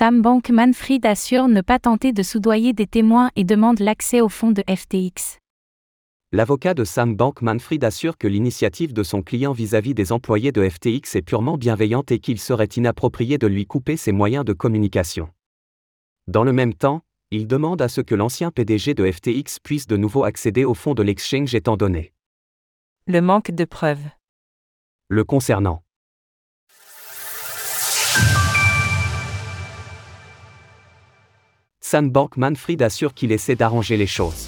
Sam Bankman-Fried assure ne pas tenter de soudoyer des témoins et demande l'accès au fonds de FTX. L'avocat de Sam Bankman-Fried assure que l'initiative de son client vis-à-vis des employés de FTX est purement bienveillante et qu'il serait inapproprié de lui couper ses moyens de communication. Dans le même temps, il demande à ce que l'ancien PDG de FTX puisse de nouveau accéder au fonds de l'exchange étant donné le manque de preuves. Le concernant. Sam Bankman-Fried assure qu'il essaie d'arranger les choses.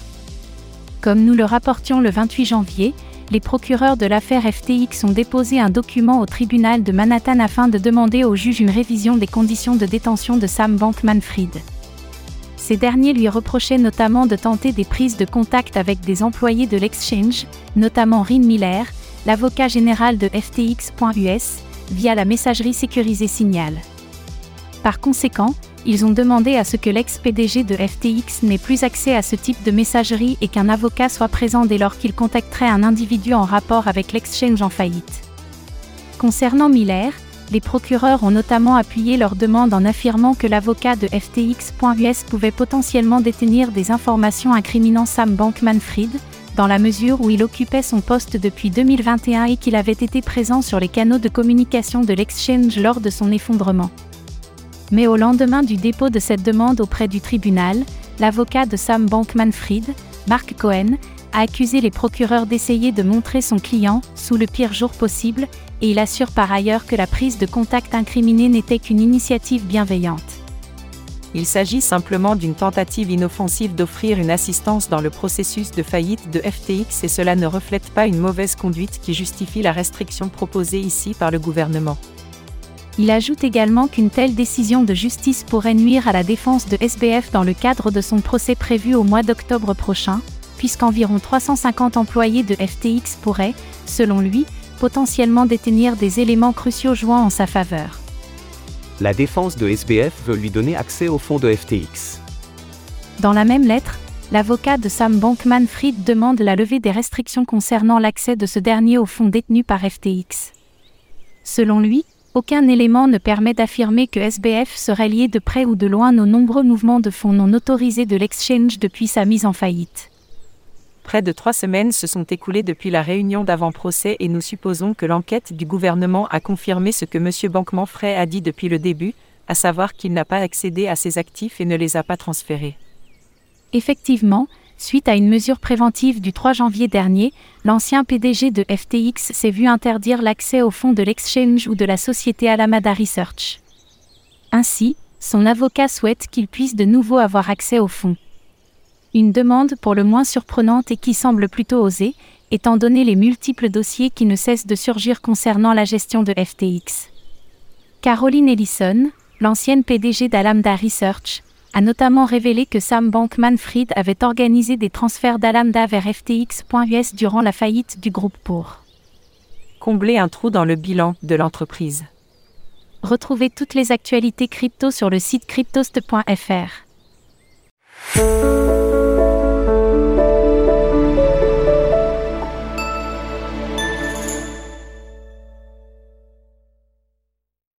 Comme nous le rapportions le 28 janvier, les procureurs de l'affaire FTX ont déposé un document au tribunal de Manhattan afin de demander au juge une révision des conditions de détention de Sam Bankman-Fried. Ces derniers lui reprochaient notamment de tenter des prises de contact avec des employés de l'exchange, notamment Rin Miller, l'avocat général de FTX.us, via la messagerie sécurisée Signal. Par conséquent, ils ont demandé à ce que l'ex-PDG de FTX n'ait plus accès à ce type de messagerie et qu'un avocat soit présent dès lors qu'il contacterait un individu en rapport avec l'exchange en faillite. Concernant Miller, les procureurs ont notamment appuyé leur demande en affirmant que l'avocat de FTX.us pouvait potentiellement détenir des informations incriminant Sam Bankman-Fried, dans la mesure où il occupait son poste depuis 2021 et qu'il avait été présent sur les canaux de communication de l'exchange lors de son effondrement. Mais au lendemain du dépôt de cette demande auprès du tribunal, l'avocat de Sam Bankman-Fried, Mark Cohen, a accusé les procureurs d'essayer de montrer son client, sous le pire jour possible, et il assure par ailleurs que la prise de contact incriminée n'était qu'une initiative bienveillante. Il s'agit simplement d'une tentative inoffensive d'offrir une assistance dans le processus de faillite de FTX et cela ne reflète pas une mauvaise conduite qui justifie la restriction proposée ici par le gouvernement. Il ajoute également qu'une telle décision de justice pourrait nuire à la défense de SBF dans le cadre de son procès prévu au mois d'octobre prochain, puisqu'environ 350 employés de FTX pourraient, selon lui, potentiellement détenir des éléments cruciaux jouant en sa faveur. La défense de SBF veut lui donner accès au fonds de FTX. Dans la même lettre, l'avocat de Sam Bankman-Fried demande la levée des restrictions concernant l'accès de ce dernier au fonds détenu par FTX. Selon lui, aucun élément ne permet d'affirmer que SBF serait lié de près ou de loin aux nombreux mouvements de fonds non autorisés de l'exchange depuis sa mise en faillite. Près de trois semaines se sont écoulées depuis la réunion d'avant-procès et nous supposons que l'enquête du gouvernement a confirmé ce que M. Bankman-Frey a dit depuis le début, à savoir qu'il n'a pas accédé à ses actifs et ne les a pas transférés. Effectivement, Suite à une mesure préventive du 3 janvier dernier, l'ancien PDG de FTX s'est vu interdire l'accès aux fonds de l'exchange ou de la société Alameda Research. Ainsi, son avocat souhaite qu'il puisse de nouveau avoir accès aux fonds. Une demande pour le moins surprenante et qui semble plutôt osée, étant donné les multiples dossiers qui ne cessent de surgir concernant la gestion de FTX. Caroline Ellison, l'ancienne PDG d'Alameda Research, a notamment révélé que Sam Bankman-Fried avait organisé des transferts d'Alameda vers FTX.us durant la faillite du groupe pour combler un trou dans le bilan de l'entreprise. Retrouvez toutes les actualités crypto sur le site cryptost.fr.